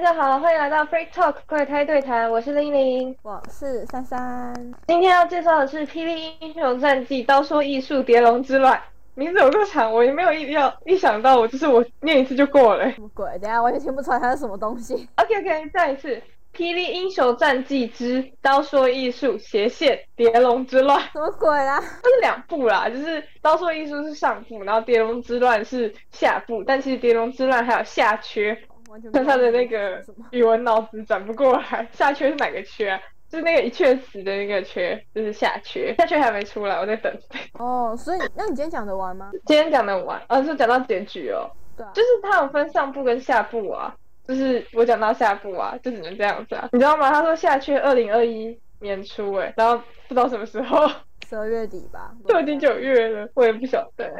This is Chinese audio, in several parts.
大家好，欢迎来到 Free Talk 快胎对谈，我是玲玲，我是珊珊。今天要介绍的是《霹雳英雄战记：刀说艺术蝶龙之乱》，名字有够长，我也没有意料一想到，我就是我念一次就过了。什么鬼？等下完全听不出来它是什么东西。OK OK，再一次，《霹雳英雄战记之刀说艺术斜线蝶龙之乱》，什么鬼啦？它是两部啦，就是刀说艺术是上部，然后蝶龙之乱是下部，但其实蝶龙之乱还有下缺。完全 他的那个什么。语文脑子转不过来，下缺是哪个缺啊？就是那个一阙词的那个缺，就是下缺，下缺还没出来，我在等。哦，所以那你今天讲得完吗？今天讲的完，呃，是讲到结局哦，对啊，就是它有分上部跟下部啊，就是我讲到下部啊，就只能这样子啊，你知道吗？他说下缺二零二一年初哎，然后不知道什么时候，十二月底吧。都已经九月了，我也不晓得。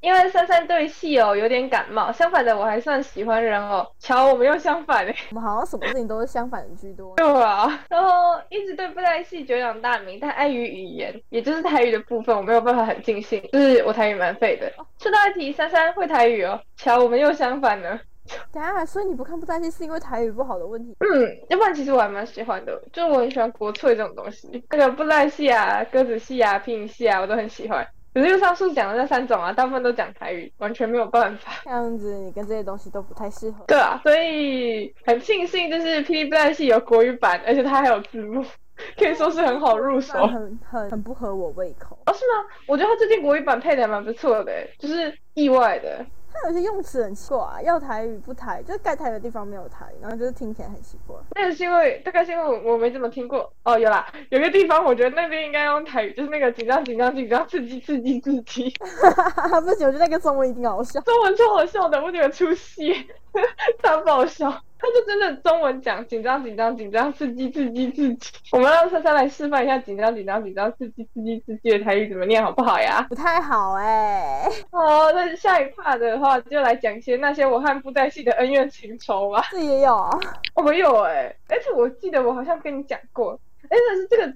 因为珊珊对戏偶有点感冒，相反的我还算喜欢人偶。瞧，我们又相反哎。我们好像什么事情都是相反的居多。对啊，然后一直对布袋戏久仰大名，但碍于语言，也就是台语的部分，我没有办法很尽兴，就是我台语蛮废的。顺道一提，珊珊会台语哦，瞧，我们又相反了。等下，所以你不看布袋戏是因为台语不好的问题？嗯，要不然其实我还蛮喜欢的，就是我很喜欢国粹这种东西，那个布袋戏啊、鸽子戏啊、皮影戏啊，我都很喜欢。可是就上述讲的那三种啊，大部分都讲台语，完全没有办法。这样子你跟这些东西都不太适合。对啊，所以很庆幸，就是霹雳布袋戏有国语版，而且它还有字幕，可以说是很好入手。很很很不合我胃口。哦，是吗？我觉得它最近国语版配的还蛮不错的，就是意外的。它有些用词很奇怪、要台语不台，就是该台的地方没有台，然后就是听起来很奇怪。那个是因为大概是因为我我没怎么听过哦，有啦，有个地方我觉得那边应该用台语，就是那个紧张紧张紧张，刺激刺激刺激，不行，我觉得那个中文一定好笑。中文超好笑的，我觉得出戏，超爆笑。他就真的中文讲紧张紧张紧张，刺激刺激刺激。我们让珊珊来示范一下紧张紧张紧张，刺激刺激刺激的台语怎么念好不好呀？不太好哎、好，那下一 part 的话就来讲些那些我和布袋戏的恩怨情仇吧。这也有啊。我，没有哎、而且我记得我好像跟你讲过，哎，但是这个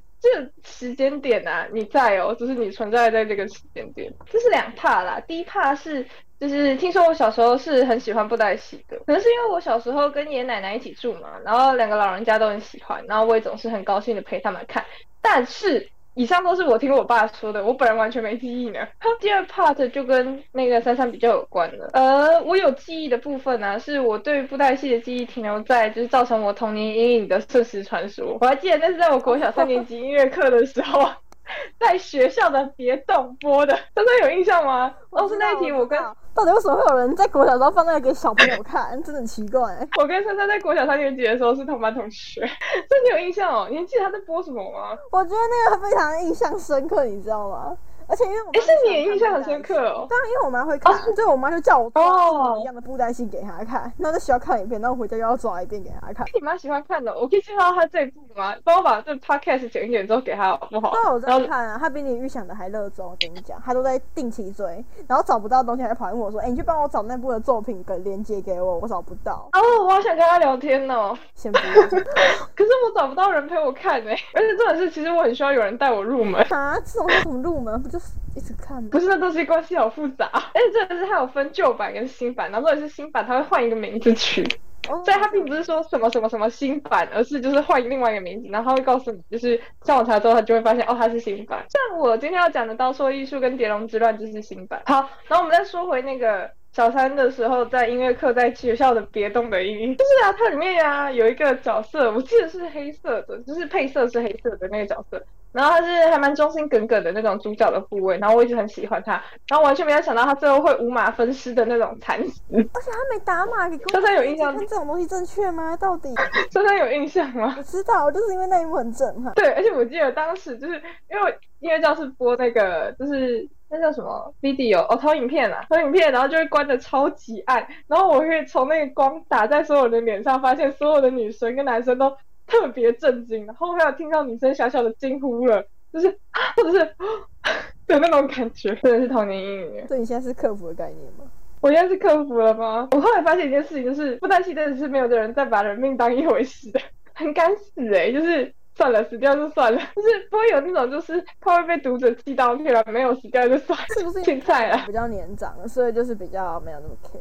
时间点啊，你在哦，只是你存在在这个时间点，这是两怕啦。第一怕是就是听说我小时候是很喜欢布袋戏的，可能是因为我小时候跟爷爷奶奶一起住嘛，然后两个老人家都很喜欢，然后我也总是很高兴的陪他们看，但是。以上都是我听我爸说的，我本人完全没记忆呢。第二 part 就跟那个珊珊比较有关了。呃，我有记忆的部分呢、是我对布袋戏的记忆停留在就是造成我童年阴影的《瞬时传说》。我还记得那是在我国小三年级音乐课的时候，在学校的别动播的，真的有印象吗？老师那一题我跟到底为什么会有人在国小时候放那个给小朋友看，真的很奇怪、欸。我跟珊珊在国小三年级的时候是同班同学，所以你有印象哦？你还记得他在播什么吗？我觉得那个非常印象深刻，你知道吗？而且因为我哎，妈是你也印象很深刻哦。当然，因为我妈会看，所以我妈就叫我抓哦一样的布袋戏给她看，然后在学校看一遍，然后回家又要抓一遍给她看。你妈喜欢看的，我可以介绍她这一部吗？帮我把这 podcast 剪一剪之后给她好不好？都有然后在看啊，她比你预想的还热衷。我跟你讲，她都在定期追，然后找不到东西还跑来问我说：“哎、你去帮我找那部的作品跟链接给我，我找不到。哦，我好想跟她聊天哦，”先不要 可是我找不到人陪我看哎、而且重点是，其实我很需要有人带我入门。啊，这种要怎么入门？不就一直看不？是，那东西关系好复杂，而且真的是它有分旧版跟新版，然后或者是新版，它会换一个名字取，哦所以它并不是说什么什么什么新版，而是就是换另外一个名字，然后他会告诉你，就是上网查之后，他就会发现哦，它是新版。像我今天要讲的《刀说艺术》跟《蝶龙之乱》就是新版。好，然后我们再说回那个。小三的时候，在音乐课，在学校的别动的音，就是啊，它里面啊有一个角色，我记得是黑色的，就是配色是黑色的那个角色，然后他是还蛮忠心耿耿的那种主角的部位，然后我一直很喜欢他，然后完全没有想到他最后会五马分尸的那种惨死。而且他没打码给公珊珊有印象看这种东西正确吗？到底 珊珊有印象吗？我知道，就是因为那一幕很震撼。对，而且我记得当时就是因为音乐教室播那个就是那叫什么？video 哦投影片啊，投影片，然后就会关的超级暗，然后我会从那个光打在所有人的脸上，发现所有的女生跟男生都特别震惊，然后还有听到女生小小的惊呼了，就是啊，或者是啊 的那种感觉，真的是童年阴影。所以你现在是克服的概念吗？我现在是克服了吗？我后来发现一件事情，就是不担心真的是没有的人在把人命当一回事的，很敢死哎、就是算了，死掉就算了，就是不会有那种就是他会被读者寄刀片了，没有死掉就算了，是不是青菜啊。比较年长，所以就是比较没有那么 care。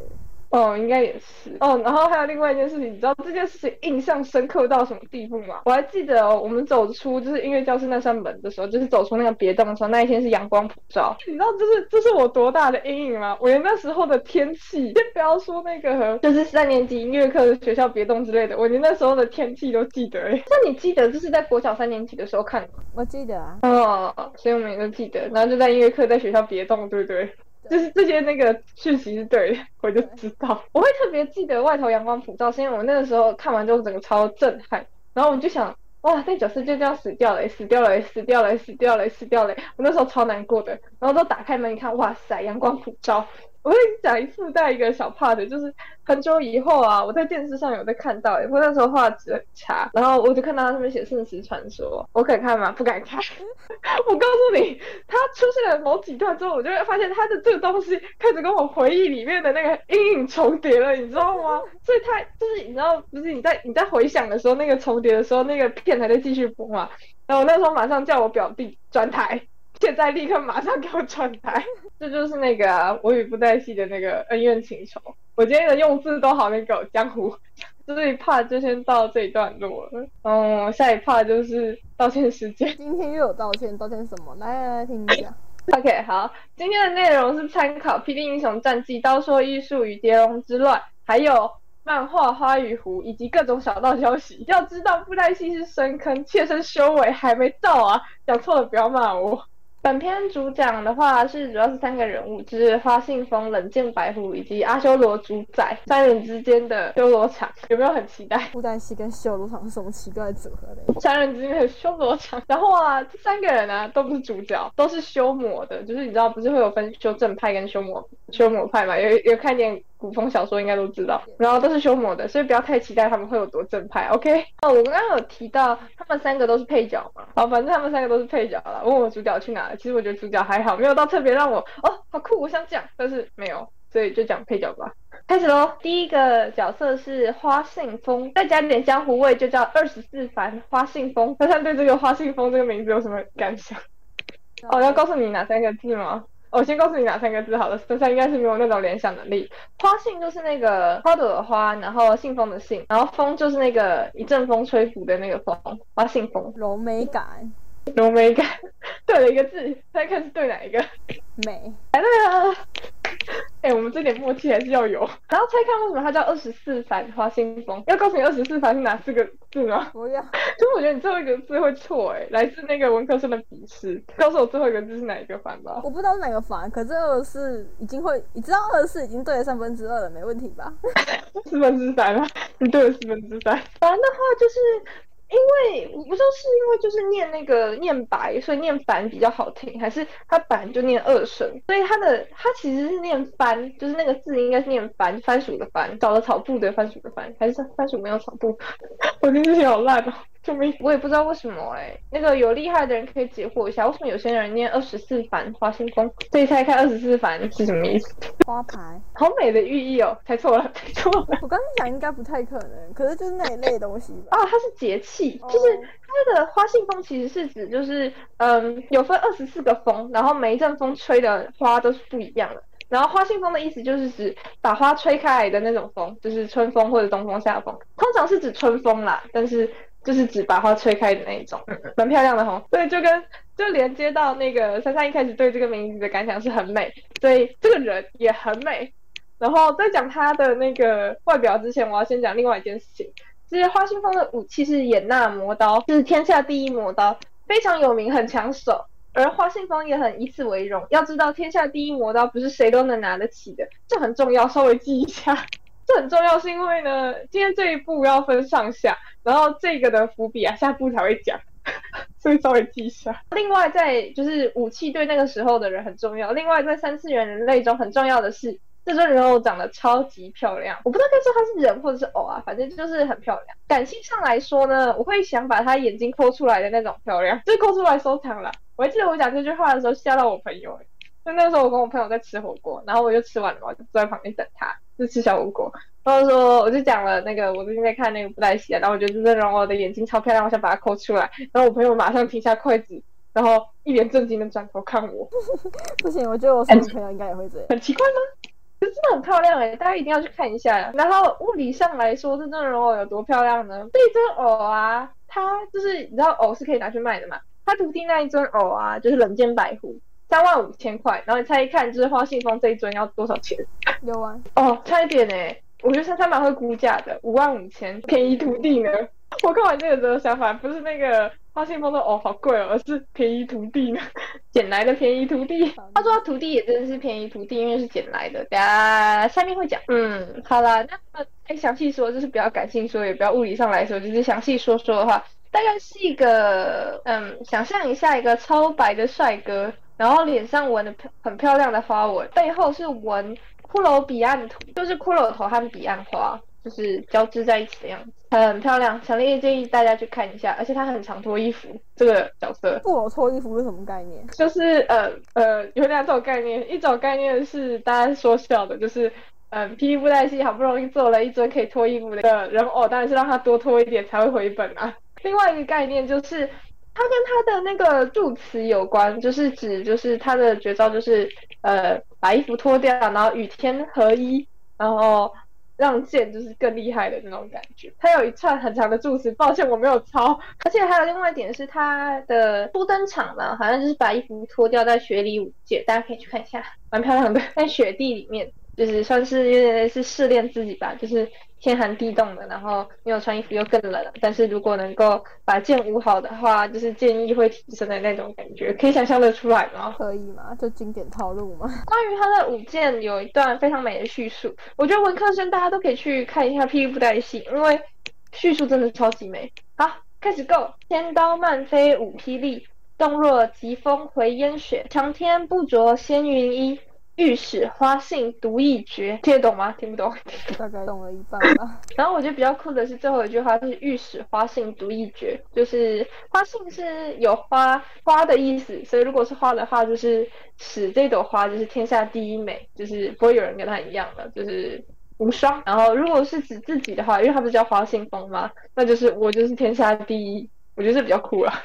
哦，应该也是哦。然后还有另外一件事情，你知道这件事情印象深刻到什么地步吗？我还记得哦，我们走出就是音乐教室那扇门的时候，就是走出那个别动的时候，那一天是阳光普照。你知道这是这是我多大的阴影吗？我连那时候的天气，先不要说那个就是三年级音乐课的学校别动之类的，我连那时候的天气都记得哎。那你记得这是在国小三年级的时候看的？我记得啊。哦，所以我们也都记得。然后就在音乐课在学校别动，对不对？就是这些那个讯息是对的，我就知道。我会特别记得外头阳光普照，是因为我那个时候看完之后整个超震撼，然后我就想，哇，那角色就这样死掉了，死掉了，死掉了，死掉了，死掉了。我那时候超难过的，然后都打开门一看，哇塞，阳光普照。我跟你讲一附带一个小 part，就是很久以后啊，我在电视上有在看到，因为那时候画质很差，然后我就看到他上面写《圣石传说》，我敢看吗？不敢看。我告诉你，他出现了某几段之后，我就会发现他的这个东西开始跟我回忆里面的那个阴影重叠了，你知道吗？所以他就是你知道，不是你在你在回想的时候，那个重叠的时候，那个片还在继续播嘛？然后我那时候马上叫我表弟转台。现在立刻马上给我转台，这就是那个我与布袋戏的那个恩怨情仇。我今天的用字都好那个江湖，这一 part 就先到这一段落了。嗯，下一 part 就是道歉时间。今天又有道歉，道歉什么？来来来，听一下。OK，好，今天的内容是参考《霹雳英雄战记》《刀说艺术与蝶龙之乱》，还有漫画《花与狐》，以及各种小道消息。要知道布袋戏是深坑，切身修为还没到啊！讲错了不要骂我。本片主讲的话是主要是三个人物，就是花信风、冷剑白虎以及阿修罗主宰三人之间的修罗场，有没有很期待？布袋戏跟修罗场是什么奇怪的组合嘞？三人之间的修罗场，然后啊，这三个人啊都不是主角，都是修魔的，就是你知道不是会有分修正派跟修魔修魔派嘛？有有看见？古风小说应该都知道，然后都是修魔的，所以不要太期待他们会有多正派，OK？哦，我刚刚有提到他们三个都是配角嘛，好，反正他们三个都是配角了。问我主角去哪了，其实我觉得主角还好，没有到特别让我哦好酷，我想讲，但是没有，所以就讲配角吧。开始喽，第一个角色是花信风，再加点江湖味，就叫二十四番花信风。大家对这个花信风这个名字有什么感想？哦，要告诉你哪三个字吗？我先告诉你哪三个字好了，身上应该是没有那种联想能力。花信就是那个花朵的花，然后信封的信，然后风就是那个一阵风吹拂的那个风，花信风。柔美感，柔美感，对了一个字，再看是对哪一个？美，来对了。哎，我们这点默契还是要有。然后猜看为什么它叫二十四番花信封？要告诉你二十四番是哪四个字吗？不要。就我觉得你最后一个字会错哎，来自那个文科生的鄙视。告诉我最后一个字是哪一个番吧？我不知道是哪个番，可是二十四已经会，你知道二十四已经对了三分之二了，没问题吧？四分之三了，你对了四分之三。烦的话就是。因为我不知道是因为就是念那个念白，所以念板比较好听，还是他本来就念二声，所以他的他其实是念番，就是那个字应该是念番，番薯的番，找了草布的番薯的番，还是番薯没有草布？我听这些好烂哦。就没，我也不知道为什么哎，那个有厉害的人可以解惑一下，为什么有些人念二十四番花心风？这一猜看二十四番是什么意思？花牌，好美的寓意哦，猜错了，猜错了。我刚刚想应该不太可能，可是就是那一类东西吧。啊，它是节气，就是它的花信风其实是指就是嗯，有分二十四个风，然后每一阵风吹的花都是不一样的。然后花信风的意思就是指把花吹开来的那种风，就是春风或者东风夏风，通常是指春风啦，但是。就是只把花吹开的那一种，蛮漂亮的哈。对就跟就连接到那个珊珊一开始对这个名字的感想是很美，所以这个人也很美。然后在讲他的那个外表之前，我要先讲另外一件事情。就是花信风的武器是眼纳魔刀，是天下第一魔刀，非常有名，很抢手。而花信风也很以此为荣。要知道天下第一魔刀不是谁都能拿得起的，这很重要，稍微记一下。这很重要，是因为呢，今天这一步要分上下，然后这个的伏笔啊，下步才会讲，所以稍微记一下。另外，在就是武器对那个时候的人很重要。另外，在三次元人类中很重要的是，这尊人偶长得超级漂亮。我不知道该说他是人或者是偶啊，反正就是很漂亮。感性上来说呢，我会想把他眼睛抠出来的那种漂亮，就抠出来收藏了。我还记得我讲这句话的时候吓到我朋友，就那个时候我跟我朋友在吃火锅，然后我就吃完了，我就坐在旁边等他。是吃小火锅，然后说我就讲了那个我最近在看那个布袋戏啊，然后我觉得这阵容我的眼睛超漂亮，我想把它抠出来，然后我朋友马上停下筷子，然后一脸震惊的转头看我。不行，我觉得我身边朋友应该也会这样。很奇怪吗？可是真的很漂亮哎，大家一定要去看一下。然后物理上来说，这尊人偶有多漂亮呢？这一尊偶啊，它就是你知道偶是可以拿去卖的嘛？他徒弟那一尊偶啊，就是冷剑白狐，三万五千块。然后你猜一看，就是花信封这一尊要多少钱？六万。哦，差一点哎，我觉得他他蛮会估价的，五万五千，便宜徒弟呢。我看完这个之后想法不是那个花信封的哦好贵哦，而是便宜徒弟呢，捡来的便宜徒弟。他说他徒弟也真的是便宜徒弟，因为是捡来的。等下下面会讲。嗯，好啦，那么哎详细说就是比较感性说，也比较物理上来说，就是详细说说的话，大概是一个嗯，想象一下一个超白的帅哥，然后脸上纹的很漂亮的花纹，背后是纹骷髅彼岸图，就是骷髅头和彼岸花。就是交织在一起的样子，很漂亮，强烈建议大家去看一下。而且他很常脱衣服，这个角色。布偶脱衣服是什么概念？就是呃呃，有两种概念，一种概念是大家说笑的，就是嗯，霹雳布袋戏好不容易做了一尊可以脱衣服的人偶，当然是让他多脱一点才会回本啊。另外一个概念就是，它跟他的那个助词有关，就是指就是他的绝招就是呃把衣服脱掉，然后与天合一，然后。让剑就是更厉害的那种感觉。它有一串很长的助词，抱歉我没有抄。而且还有另外一点是它的初登场嘛，好像就是把衣服脱掉在雪里舞剑，大家可以去看一下，蛮漂亮的，在雪地里面。就是算是有点是试炼自己吧，就是天寒地冻的，然后没有穿衣服又更冷。但是如果能够把剑舞好的话，就是剑意会提升的那种感觉，可以想象得出来吗？可以吗？就经典套路吗？关于他的舞剑有一段非常美的叙述，我觉得文科生大家都可以去看一下《霹雳布袋戏》，因为叙述真的超级美。好，开始 Go，千刀漫飞舞霹雳，动若疾风回烟雪，长天不着仙云衣。御史花信独一绝，听得懂吗？听不懂，大概懂了一半吧。然后我觉得比较酷的是最后一句话，就是御史花信独一绝，就是花信是有花花的意思，所以如果是花的话，就是使这朵花就是天下第一美，就是不会有人跟它一样的，就是无双。然后如果是指自己的话，因为它不是叫花信风吗？那就是我就是天下第一，我觉得这比较酷啊。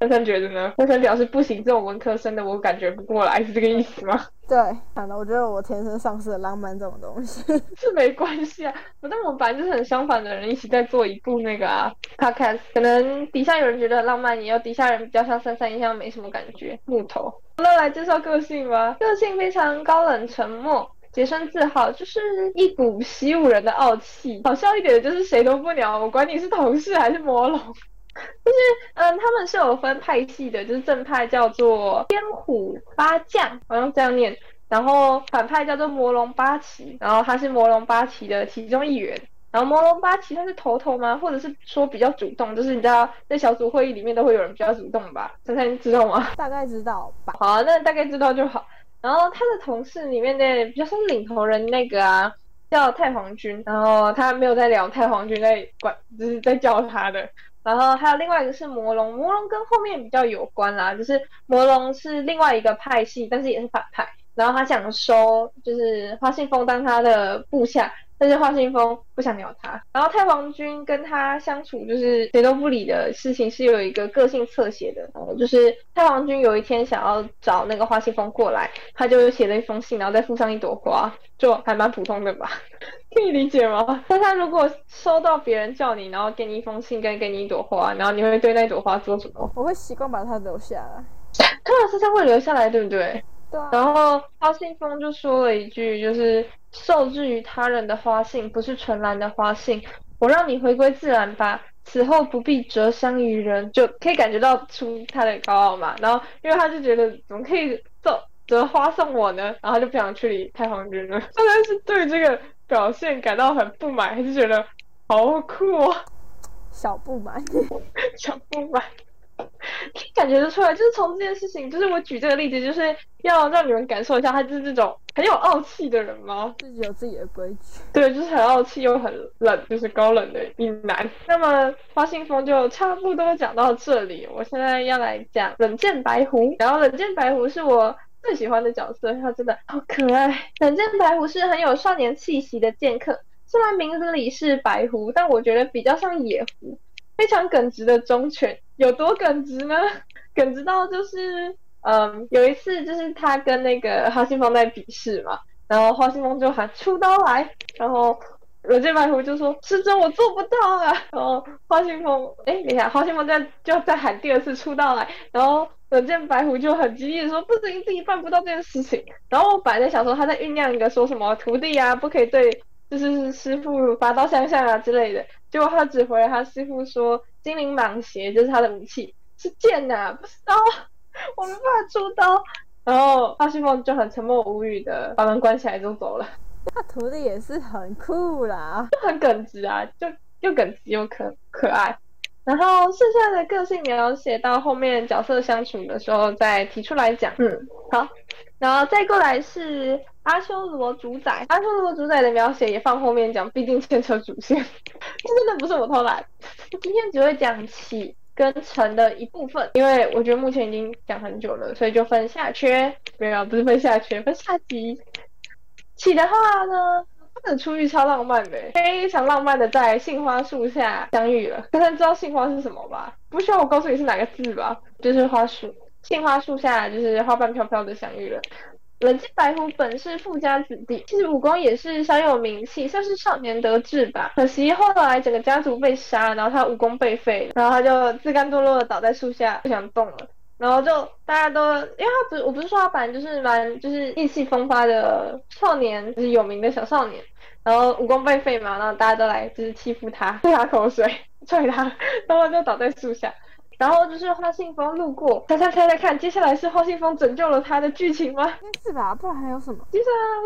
珊珊觉得呢？珊珊表示不行，这种文科生的我感觉不过来，是这个意思吗？对，反正我觉得我天生丧失了浪漫这种东西，是没关系啊。反正我们本来就是很相反的人，一起在做一部那个啊 podcast。可能底下有人觉得很浪漫，也有底下人比较像珊珊一样没什么感觉。木头，那来介绍个性吧。个性非常高冷沉默，洁身自好，就是一股习武人的傲气。好笑一点的就是谁都不鸟我，管你是同事还是魔龙。就是嗯，他们是有分派系的，就是正派叫做天虎八将，好像这样念，然后反派叫做魔龙八旗，然后他是魔龙八旗的其中一员，然后魔龙八旗他是头头吗？或者是说比较主动？就是你知道在小组会议里面都会有人比较主动吧？珊珊知道吗？大概知道吧。好，那大概知道就好。然后他的同事里面的比较像是领头人那个啊，叫太皇军，然后他没有在聊太皇军在管，就是在叫他的。然后还有另外一个是魔龙，魔龙跟后面比较有关啦，就是魔龙是另外一个派系，但是也是反派。然后他想收，就是花信封当他的部下。但是花信风不想鸟他，然后太皇军跟他相处就是谁都不理的事情是有一个个性侧写的，就是太皇军有一天想要找那个花信风过来，他就写了一封信，然后再附上一朵花，就还蛮普通的吧，可以理解吗？但他如果收到别人叫你，然后给你一封信跟给你一朵花，然后你会对那朵花做什么？我会习惯把它留下来，看到身上会留下来，对不对？对。然后花信封就说了一句，就是。受制于他人的花信，不是纯蓝的花信。我让你回归自然吧，此后不必折香于人，就可以感觉到出他的高傲嘛。然后，因为他就觉得怎么可以折折花送我呢？然后他就不想去理太皇军了。虽然是对这个表现感到很不满，还是觉得好酷哦。小不满，小不满。感觉得出来，就是从这件事情，就是我举这个例子，就是要让你们感受一下，他就是这种很有傲气的人吗？自己有自己的规矩。对，就是很傲气又很冷，就是高冷的一男。那么花信风就差不多讲到这里，我现在要来讲冷剑白狐。然后冷剑白狐是我最喜欢的角色，他真的好可爱。冷剑白狐是很有少年气息的剑客，虽然名字里是白狐，但我觉得比较像野狐。非常耿直的忠犬，有多耿直呢？耿直到就是，嗯，有一次就是他跟那个哈信风在比试嘛，然后花信风就喊出刀来，然后冷剑白狐就说师尊我做不到啊，然后花信风哎等一下花信风在就在喊第二次出刀来，然后冷剑白狐就很激烈说不行自己办不到这件事情，然后我本来在想说他在酝酿一个说什么徒弟啊不可以对就是师傅拔刀相向啊之类的，结果他只回了他师傅说精灵蟒鞋就是他的武器是剑呐、不是刀，我没办法出刀。然后花信风就很沉默无语的把门关起来就走了，他徒弟也是很酷啦。就很耿直啊，就又耿直又可可爱。然后剩下的个性描写到后面角色相处的时候再提出来讲。嗯，好。然后再过来是阿修罗主宰，阿修罗主宰的描写也放后面讲，毕竟牵扯主线，这真的不是我偷懒。今天只会讲起跟成的一部分，因为我觉得目前已经讲很久了，所以就分下缺，没有，不是分下缺，分下集。起的话呢，他们的初遇超浪漫的，非常浪漫的在杏花树下相遇了。大家知道杏花是什么吧？不需要我告诉你是哪个字吧？就是花树，杏花树下就是花瓣飘飘的相遇了。冷静白狐本是富家子弟，其实武功也是小有名气，算是少年得志吧。可惜后来整个家族被杀，然后他武功被废，然后他就自甘堕落的倒在树下，不想动了。然后就大家都，因为他不是，我不是说他本来就是蛮就是意气风发的少年，就是有名的小少年。然后武功被废嘛，然后大家都来就是欺负他，吐他口水，踹他，然后就倒在树下。然后就是花信封路过，猜猜猜猜看，接下来是花信封拯救了他的剧情吗？应该是吧，不然还有什么？其实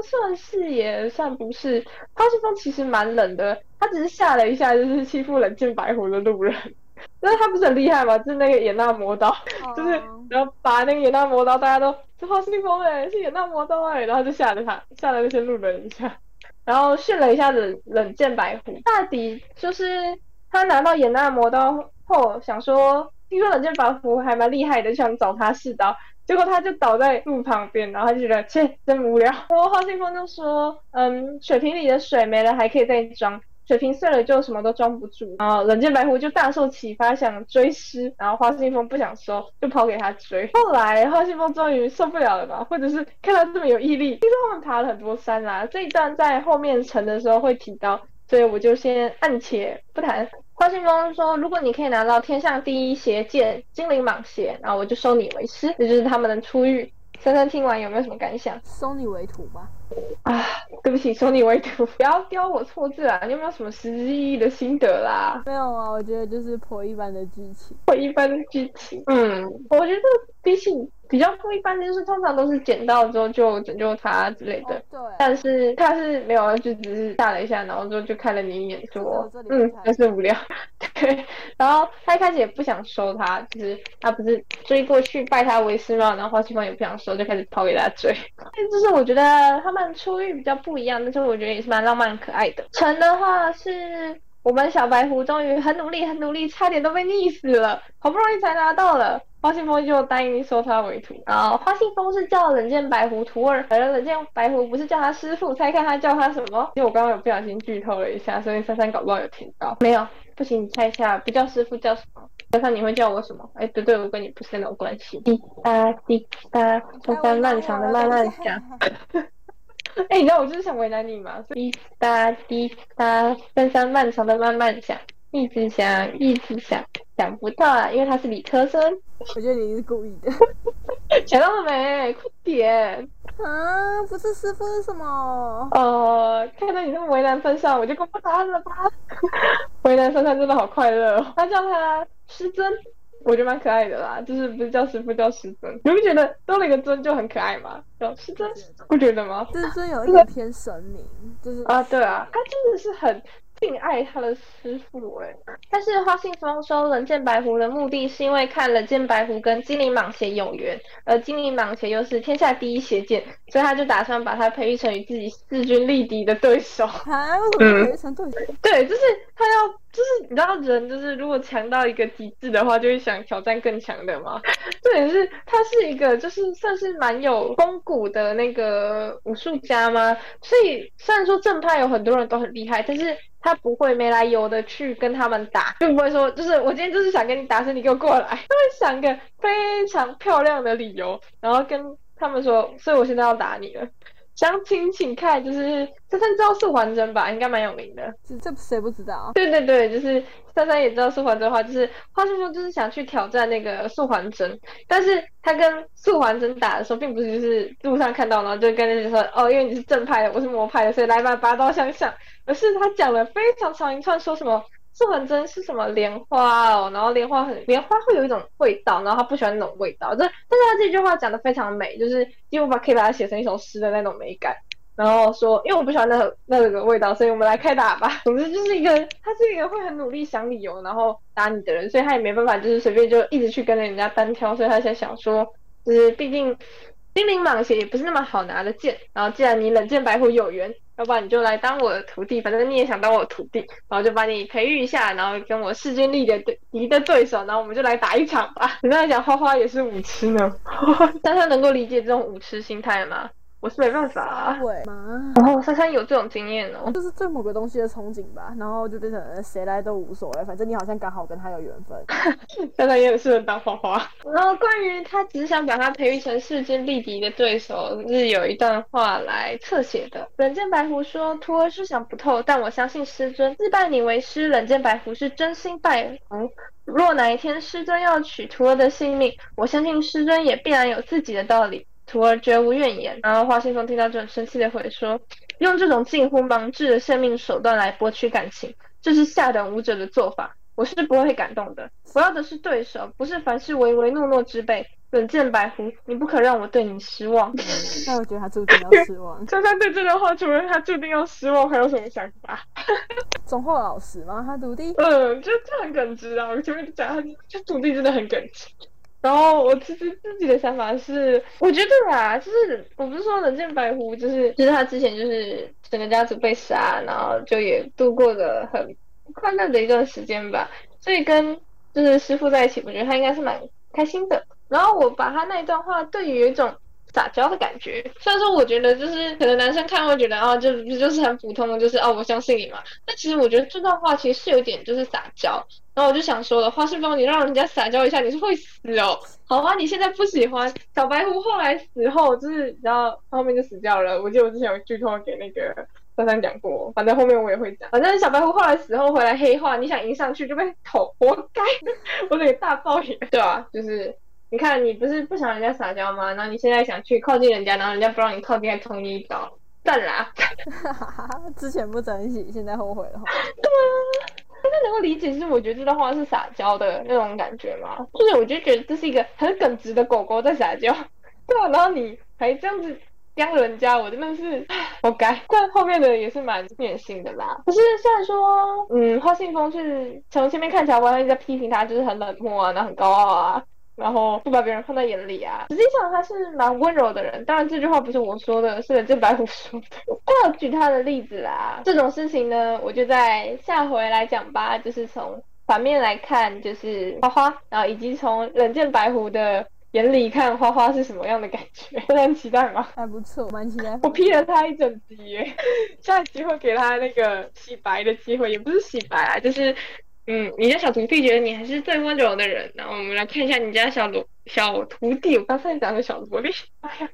算是也算不是，花信封其实蛮冷的，他只是吓了一下，就是欺负冷剑白狐的路人。但是他不是很厉害嘛？就是那个野那魔刀，就是然后把那个野那魔刀，大家都是花信封哎，是野那魔刀哎，然后就吓了他，吓了那些路人一下，然后训了一下冷冷剑白狐，大抵就是他拿到野那魔刀后，想说听说冷剑白狐还蛮厉害的，就想找他试刀，结果他就倒在路旁边，然后他就觉得切真无聊。然后花信风就说，嗯，水瓶里的水没了还可以再装。水瓶碎了就什么都装不住，然后冷剑白狐就大受启发，想追师，然后花信风不想收，就跑给他追。后来花信风终于受不了了吧，或者是看他这么有毅力，听说他们爬了很多山啦，这一段在后面成的时候会提到，所以我就先暂且不谈。花信中说，如果你可以拿到天上第一邪剑精灵蟒邪，然后我就收你为师，这就是他们的初遇。珊珊听完有没有什么感想？收你为徒吧。啊，对不起，收你为徒，不要雕我错字啊！你有没有什么实质意义的心得啦？没有啊，我觉得就是颇一般的剧情。颇一般的剧情，嗯，我觉得比起比较不一般的，就是通常都是捡到之后就拯救他之类的。对。但是他是没有，就只是吓了一下，然后之后就看了你一眼，说，嗯，真是无聊。对。然后他一开始也不想收他，就是他不是追过去拜他为师嘛，然后花七方也不想收，就开始跑给他追。就是我觉得他们初遇比较不一样，但是我觉得也是蛮浪漫可爱的。成的话是我们小白狐终于很努力很努力，差点都被溺死了，好不容易才拿到了。花信封就答应收他为徒，然后花信封是叫冷剑白狐徒儿，而冷剑白狐不是叫他师傅，猜看他叫他什么？因为我刚刚有不小心剧透了一下，所以珊珊搞不好有听到。没有，不行，你猜一下，不叫师傅叫什么？珊珊你会叫我什么？哎，对对，我跟你不是那种关系。滴答滴答，珊 珊漫长的慢慢讲。哎，你知道我就是想为难你嘛？滴答滴答，三三漫长的慢慢想，一直想，一直想。想不到啊，因为他是理科生。我觉得你是故意的。想到了没？快点！啊，不是师傅是什么？呃，看到你这么为难分上，我就公布答案了吧。为难珊珊真的好快乐。他叫他师尊，我觉得蛮可爱的啦。就是不是叫师傅叫师尊，你不觉得多了一个尊就很可爱吗？叫师尊，不觉得吗？师尊有一点偏神明，就是啊，对啊，他真的是很。敬爱他的师傅哎，但是花信封收冷剑白狐的目的是因为看冷剑白狐跟精灵蟒鞋有缘，而精灵蟒鞋又是天下第一邪剑，所以他就打算把他培育成与自己势均力敌的对手。啊？为什么培育成对手？对，就是他要，就是你知道人就是如果强到一个极致的话，就会想挑战更强的嘛。对，是他是一个就是算是蛮有风骨的那个武术家吗？所以虽然说正派有很多人都很厉害，但是。他不会没来由的去跟他们打，就不会说，就是我今天就是想跟你打，所以你给我过来。他会想个非常漂亮的理由，然后跟他们说，所以我现在要打你了。详情请看，就是珊珊知道素环真吧，应该蛮有名的。这这谁不知道？对对对，就是珊珊也知道素环真的话，就是花信说就是想去挑战那个素环真，但是他跟素环真打的时候，并不是就是路上看到，然后就跟人家说哦，因为你是正派的，我是魔派的，所以来吧，拔刀相向，而是他讲了非常长一串，说什么。素还真是什么莲花哦，然后莲花很莲花会有一种味道，然后他不喜欢那种味道。这但是他这句话讲的非常美，就是几乎把可以把它写成一首诗的那种美感。然后说，因为我不喜欢那那个味道，所以我们来开打吧。总之就是一个，他是一个会很努力想理由然后打你的人，所以他也没办法就是随便就一直去跟着人家单挑，所以他才想说，就是毕竟精灵蟒蛇也不是那么好拿的剑。然后既然你冷剑白虎有缘。要不然你就来当我的徒弟，反正你也想当我徒弟，然后就把你培育一下，然后跟我势均力敌的敌的对手，然后我们就来打一场吧。你刚才讲花花也是舞痴呢，但他 能够理解这种舞痴心态吗？我是没办法，会吗？然后珊珊有这种经验哦，就是对某个东西的憧憬吧，然后就变成谁来都无所谓，反正你好像刚好跟他有缘分。珊珊也很适合当花花。然后关于他只想把他培育成势均力敌的对手，是有一段话来侧写的。冷剑白狐说：“徒儿是想不透，但我相信师尊自拜你为师。冷剑白狐是真心拜服。若哪一天师尊要取徒儿的性命，我相信师尊也必然有自己的道理。”徒儿绝无怨言。然后花信风听到这很生气的回说：“用这种近乎盲智的生命手段来博取感情，这是下等武者的做法，我是不会感动的。我要的是对手，不是凡事唯唯诺诺之辈。冷剑白狐，你不可让我对你失望。”那我觉得他注定要失望。珊珊对这段话，除了他注定要失望，还有什么想法？忠厚老实吗？他徒弟？嗯，就就很耿直啊！我前面讲他，就徒弟真的很耿直。然后我其实自己的想法是，我觉得啊，就是我不是说冷剑白狐，就是就是他之前就是整个家族被杀，然后就也度过了很快乐的一段时间吧，所以跟就是师傅在一起，我觉得他应该是蛮开心的。然后我把他那一段话，对于有一种。撒娇的感觉，虽然说我觉得就是可能男生看会觉得啊，就就是很普通的，就是哦，我相信你嘛。但其实我觉得这段话其实是有点就是撒娇。然后我就想说了，花世芳，你让人家撒娇一下，你是会死哦。好吧，你现在不喜欢小白狐，后来死后就是然后后面就死掉了。我记得我之前有剧透给那个珊珊讲过，反正后面我也会讲。反正小白狐后来死后回来黑化，你想迎上去就被捅，活该。我得大爆眼，对啊，就是。你看，你不是不想人家撒娇吗？然后你现在想去靠近人家，然后人家不让你靠近，还捅你一刀，算啦！之前不珍惜，现在后悔了。对啊，大家能够理解，就是我觉得这段话是撒娇的那种感觉吗？就是我就觉得这是一个很耿直的狗狗在撒娇，对啊，然后你还这样子刁人家，我真的是活该。但后面的也是蛮虐心的啦。可是虽然说，嗯，花信封是从前面看起来，完全在批评他，就是很冷漠啊，然后很高傲啊。然后不把别人放在眼里啊，实际上他是蛮温柔的人。当然这句话不是我说的，是这白虎说的。我有举他的例子啦，这种事情呢，我就在下回来讲吧。就是从反面来看，就是花花，然后以及从冷剑白狐的眼里看花花是什么样的感觉，很期待吗？还不错，蛮期待。我批了他一整集耶，下一集会给他那个洗白的机会，也不是洗白啊，就是。嗯，你家小徒弟觉得你还是最温柔的人。那我们来看一下你家小罗小徒弟，我刚才讲的小萝莉，哎呀，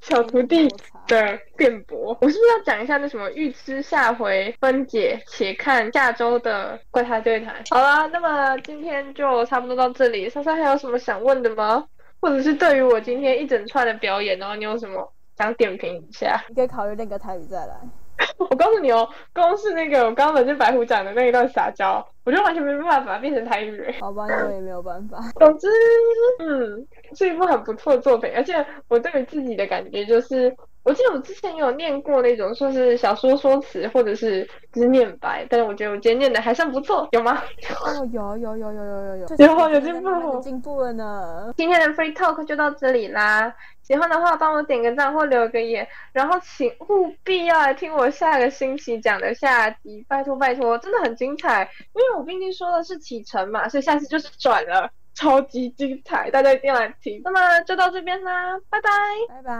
小徒弟的辩驳。我是不是要讲一下那什么预知下回分解？且看下周的怪胎对谈。好啦，那么今天就差不多到这里。莎莎还有什么想问的吗？或者是对于我今天一整串的表演，然后你有什么想点评一下？你可以考虑练个台语再来。我告诉你哦，光是那个我刚刚跟白虎讲的那一段撒娇，我就完全没办法变成台语。好吧，那我也没有办法。总之，嗯，是一部很不错的作品，而且我对于自己的感觉就是，我记得我之前有念过那种说是小说说辞或者是就是念白，但是我觉得我今天念的还算不错，有吗？哦，有有有有有有有，有有进步，有进步了呢。今天的 free talk 就到这里啦。喜欢的话，帮我点个赞或留个言，然后请务必要来听我下个星期讲的下集，拜托拜托，真的很精彩，因为我毕竟说的是启程嘛，所以下次就是转了，超级精彩，大家一定要来听。那么就到这边啦，拜拜，拜拜。